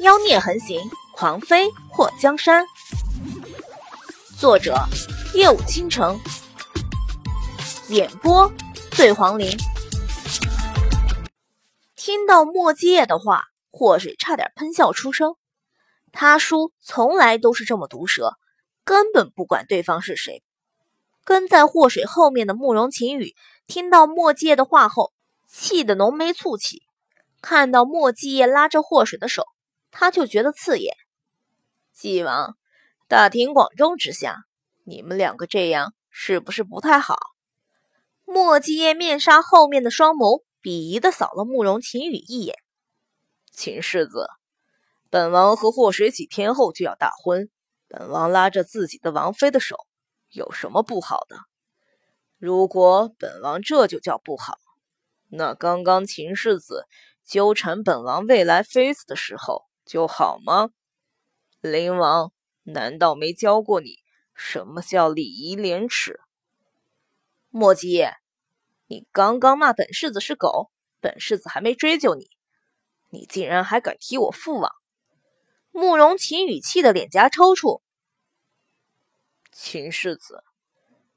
妖孽横行，狂妃祸江山。作者：夜舞倾城，演播：醉黄林。听到莫基叶的话，祸水差点喷笑出声。他叔从来都是这么毒舌，根本不管对方是谁。跟在祸水后面的慕容晴雨听到莫基叶的话后，气得浓眉蹙起。看到莫基叶拉着祸水的手。他就觉得刺眼。纪王，大庭广众之下，你们两个这样是不是不太好？莫继业面纱后面的双眸鄙夷的扫了慕容秦羽一眼。秦世子，本王和祸水几天后就要大婚，本王拉着自己的王妃的手，有什么不好的？如果本王这就叫不好，那刚刚秦世子纠缠本王未来妃子的时候。就好吗？灵王难道没教过你什么叫礼仪廉耻？莫吉，你刚刚骂本世子是狗，本世子还没追究你，你竟然还敢提我父王！慕容秦语气的脸颊抽搐。秦世子，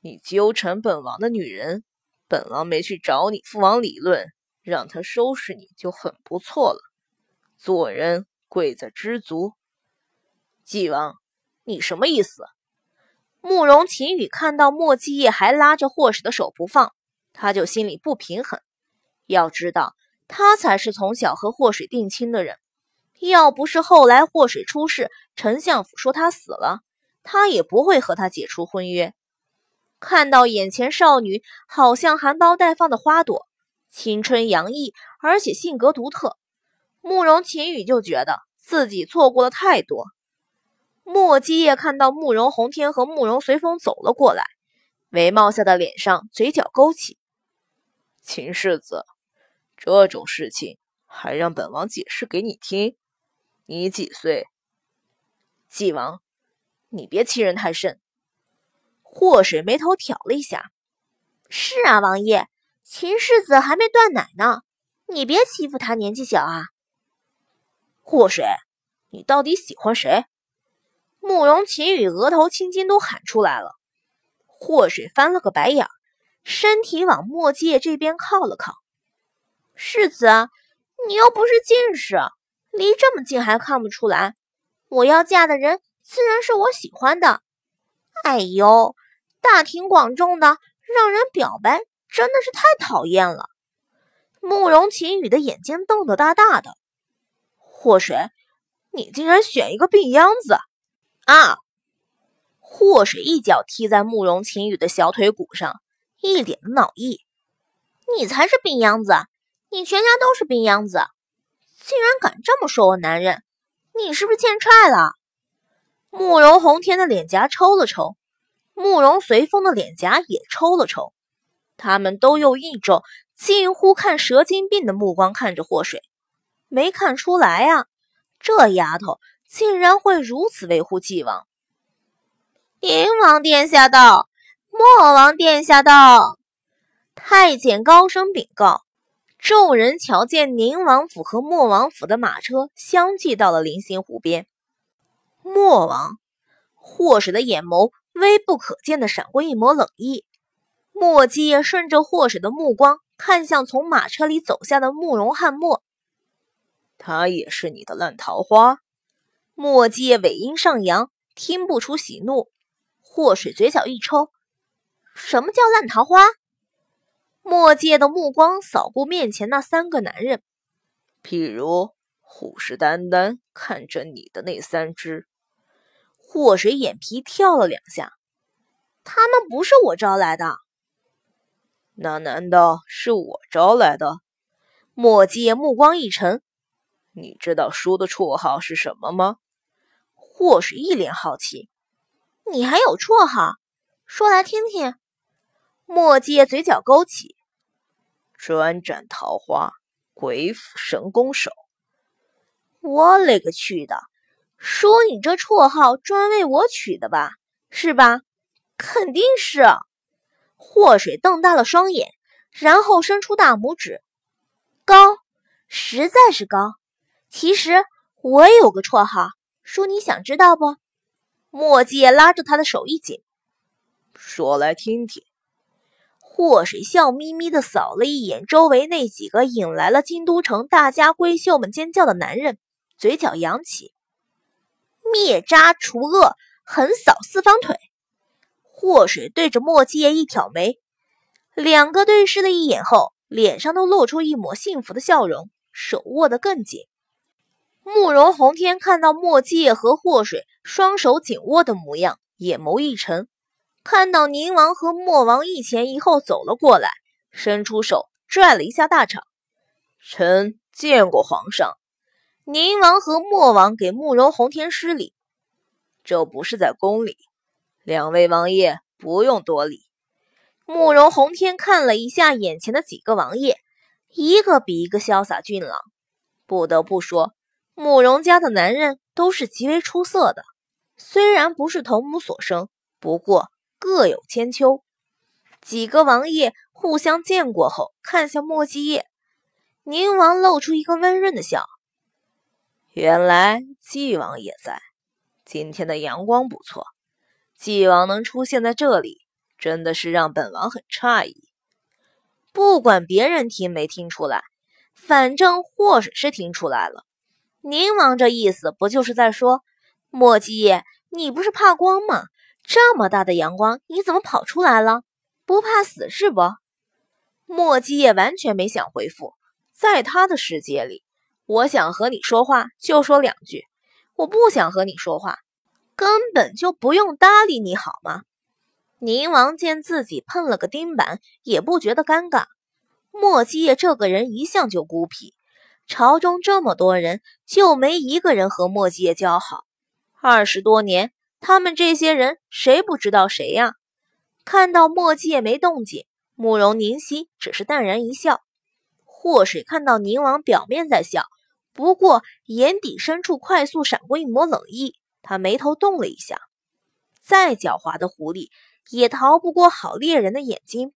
你纠缠本王的女人，本王没去找你父王理论，让他收拾你就很不错了。做人。贵在知足。纪王，你什么意思？慕容秦羽看到莫继业还拉着霍水的手不放，他就心里不平衡。要知道，他才是从小和霍水定亲的人。要不是后来霍水出事，丞相府说他死了，他也不会和他解除婚约。看到眼前少女好像含苞待放的花朵，青春洋溢，而且性格独特。慕容秦羽就觉得自己错过了太多。莫基夜看到慕容宏天和慕容随风走了过来，眉毛下的脸上嘴角勾起。秦世子，这种事情还让本王解释给你听？你几岁？纪王，你别欺人太甚。祸水眉头挑了一下。是啊，王爷，秦世子还没断奶呢，你别欺负他年纪小啊。祸水，你到底喜欢谁？慕容秦羽额头青筋都喊出来了。祸水翻了个白眼，身体往墨界这边靠了靠。世子，你又不是近视，离这么近还看不出来？我要嫁的人自然是我喜欢的。哎呦，大庭广众的让人表白，真的是太讨厌了。慕容秦羽的眼睛瞪得大大的。祸水，你竟然选一个病秧子啊！祸水一脚踢在慕容晴雨的小腿骨上，一脸的恼意。你才是病秧子，你全家都是病秧子，竟然敢这么说我男人，你是不是欠踹了？慕容宏天的脸颊抽了抽，慕容随风的脸颊也抽了抽，他们都用一种近乎看蛇精病的目光看着祸水。没看出来呀，这丫头竟然会如此维护纪王。宁王殿下到，莫王殿下到。太监高声禀告。众人瞧见宁王府和莫王府的马车相继到了临星湖边。莫王，祸水的眼眸微不可见的闪过一抹冷意。莫姬也顺着祸水的目光看向从马车里走下的慕容汉墨。他也是你的烂桃花。墨界尾音上扬，听不出喜怒。祸水嘴角一抽，什么叫烂桃花？墨界的目光扫过面前那三个男人，譬如虎视眈眈看着你的那三只。祸水眼皮跳了两下，他们不是我招来的。那难道是我招来的？墨界目光一沉。你知道叔的绰号是什么吗？祸水一脸好奇。你还有绰号？说来听听。墨界嘴角勾起。专斩桃花，鬼斧神工手。我勒个去的！叔，你这绰号专为我取的吧？是吧？肯定是。祸水瞪大了双眼，然后伸出大拇指，高，实在是高。其实我也有个绰号，叔，你想知道不？墨迹拉着他的手一紧，说来听听。祸水笑眯眯的扫了一眼周围那几个引来了京都城大家闺秀们尖叫的男人，嘴角扬起，灭渣除恶，横扫四方腿。祸水对着墨迹叶一挑眉，两个对视了一眼后，脸上都露出一抹幸福的笑容，手握得更紧。慕容宏天看到墨迹叶和祸水双手紧握的模样，眼眸一沉。看到宁王和莫王一前一后走了过来，伸出手拽了一下大氅。臣见过皇上。宁王和莫王给慕容宏天施礼。这不是在宫里，两位王爷不用多礼。慕容宏天看了一下眼前的几个王爷，一个比一个潇洒俊朗。不得不说，慕容家的男人都是极为出色的。虽然不是同母所生，不过。各有千秋，几个王爷互相见过后，看向莫继业，宁王露出一个温润的笑。原来纪王也在，今天的阳光不错，纪王能出现在这里，真的是让本王很诧异。不管别人听没听出来，反正祸水是听出来了。宁王这意思不就是在说，莫继业，你不是怕光吗？这么大的阳光，你怎么跑出来了？不怕死是不？莫基也完全没想回复，在他的世界里，我想和你说话就说两句，我不想和你说话，根本就不用搭理你好吗？宁王见自己碰了个钉板，也不觉得尴尬。莫基业这个人一向就孤僻，朝中这么多人，就没一个人和莫基业交好，二十多年。他们这些人谁不知道谁呀？看到墨迹也没动静，慕容凝曦只是淡然一笑。祸水看到宁王表面在笑，不过眼底深处快速闪过一抹冷意，他眉头动了一下。再狡猾的狐狸也逃不过好猎人的眼睛。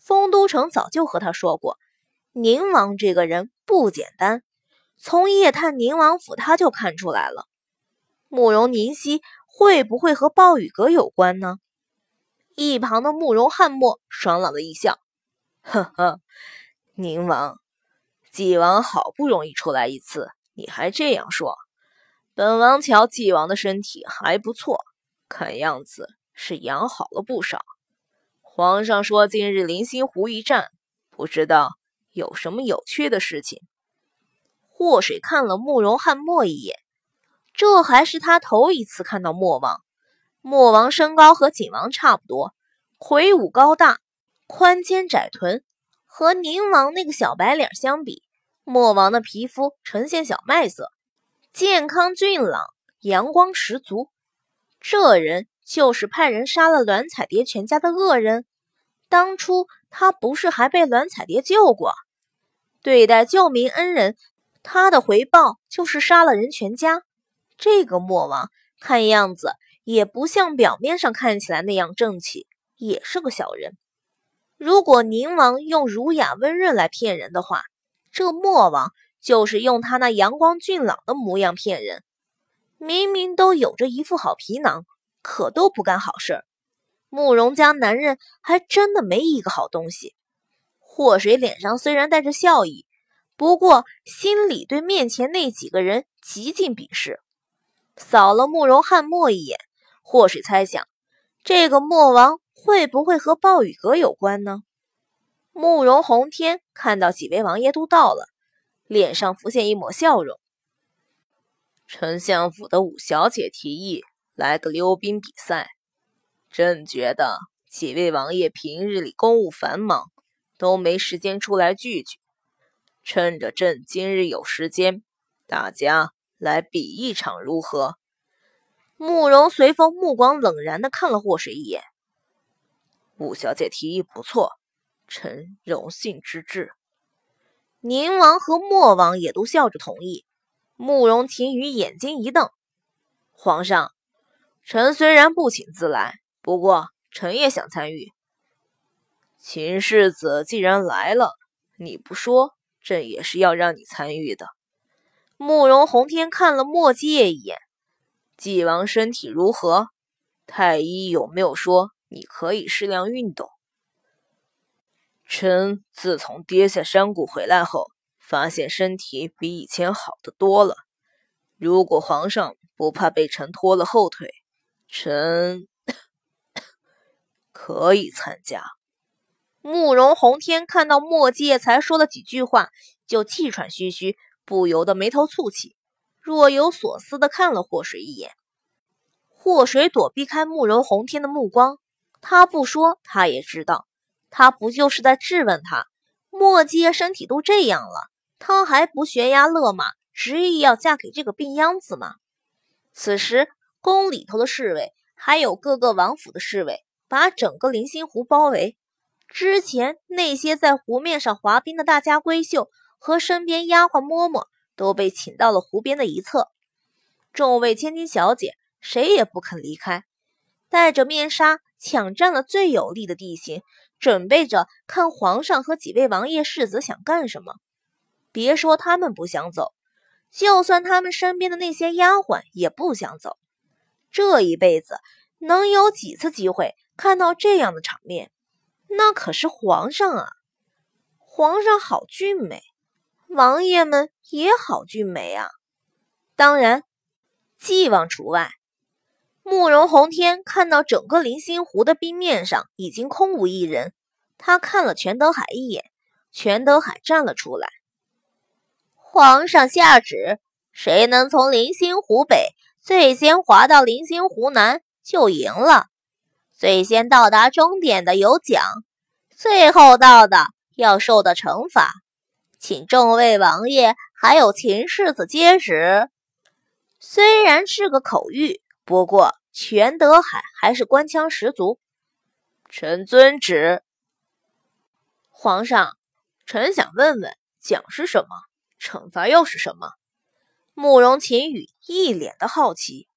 丰都城早就和他说过，宁王这个人不简单，从夜探宁王府他就看出来了。慕容凝曦。会不会和暴雨阁有关呢？一旁的慕容翰墨爽朗的一笑，呵呵，宁王，纪王好不容易出来一次，你还这样说？本王瞧纪王的身体还不错，看样子是养好了不少。皇上说今日临星湖一战，不知道有什么有趣的事情。祸水看了慕容翰墨一眼。这还是他头一次看到莫王。莫王身高和景王差不多，魁梧高大，宽肩窄臀。和宁王那个小白脸相比，莫王的皮肤呈现小麦色，健康俊朗，阳光十足。这人就是派人杀了栾彩蝶全家的恶人。当初他不是还被栾彩蝶救过？对待救命恩人，他的回报就是杀了人全家。这个莫王看样子也不像表面上看起来那样正气，也是个小人。如果宁王用儒雅温润来骗人的话，这莫王就是用他那阳光俊朗的模样骗人。明明都有着一副好皮囊，可都不干好事儿。慕容家男人还真的没一个好东西。祸水脸上虽然带着笑意，不过心里对面前那几个人极尽鄙视。扫了慕容翰墨一眼，祸水猜想，这个墨王会不会和暴雨阁有关呢？慕容宏天看到几位王爷都到了，脸上浮现一抹笑容。丞相府的五小姐提议来个溜冰比赛，朕觉得几位王爷平日里公务繁忙，都没时间出来聚聚，趁着朕今日有时间，大家。来比一场如何？慕容随风目光冷然的看了祸水一眼。五小姐提议不错，臣荣幸之至。宁王和莫王也都笑着同意。慕容秦羽眼睛一瞪：“皇上，臣虽然不请自来，不过臣也想参与。秦世子既然来了，你不说，朕也是要让你参与的。”慕容宏天看了莫介一眼，纪王身体如何？太医有没有说你可以适量运动？臣自从跌下山谷回来后，发现身体比以前好得多了。如果皇上不怕被臣拖了后腿，臣 可以参加。慕容宏天看到墨界才说了几句话，就气喘吁吁，不由得眉头蹙起，若有所思的看了祸水一眼。祸水躲避开慕容宏天的目光，他不说，他也知道，他不就是在质问他？墨界身体都这样了，他还不悬崖勒马，执意要嫁给这个病秧子吗？此时，宫里头的侍卫还有各个王府的侍卫，把整个临心湖包围。之前那些在湖面上滑冰的大家闺秀和身边丫鬟嬷嬷都被请到了湖边的一侧，众位千金小姐谁也不肯离开，戴着面纱抢占了最有利的地形，准备着看皇上和几位王爷世子想干什么。别说他们不想走，就算他们身边的那些丫鬟也不想走。这一辈子能有几次机会看到这样的场面？那可是皇上啊！皇上好俊美，王爷们也好俊美啊。当然，纪王除外。慕容宏天看到整个临心湖的冰面上已经空无一人，他看了全德海一眼，全德海站了出来。皇上下旨，谁能从临心湖北最先滑到临心湖南，就赢了。最先到达终点的有奖，最后到的要受的惩罚，请众位王爷还有秦世子接旨。虽然是个口谕，不过全德海还是官腔十足。臣遵旨。皇上，臣想问问，奖是什么？惩罚又是什么？慕容秦羽一脸的好奇。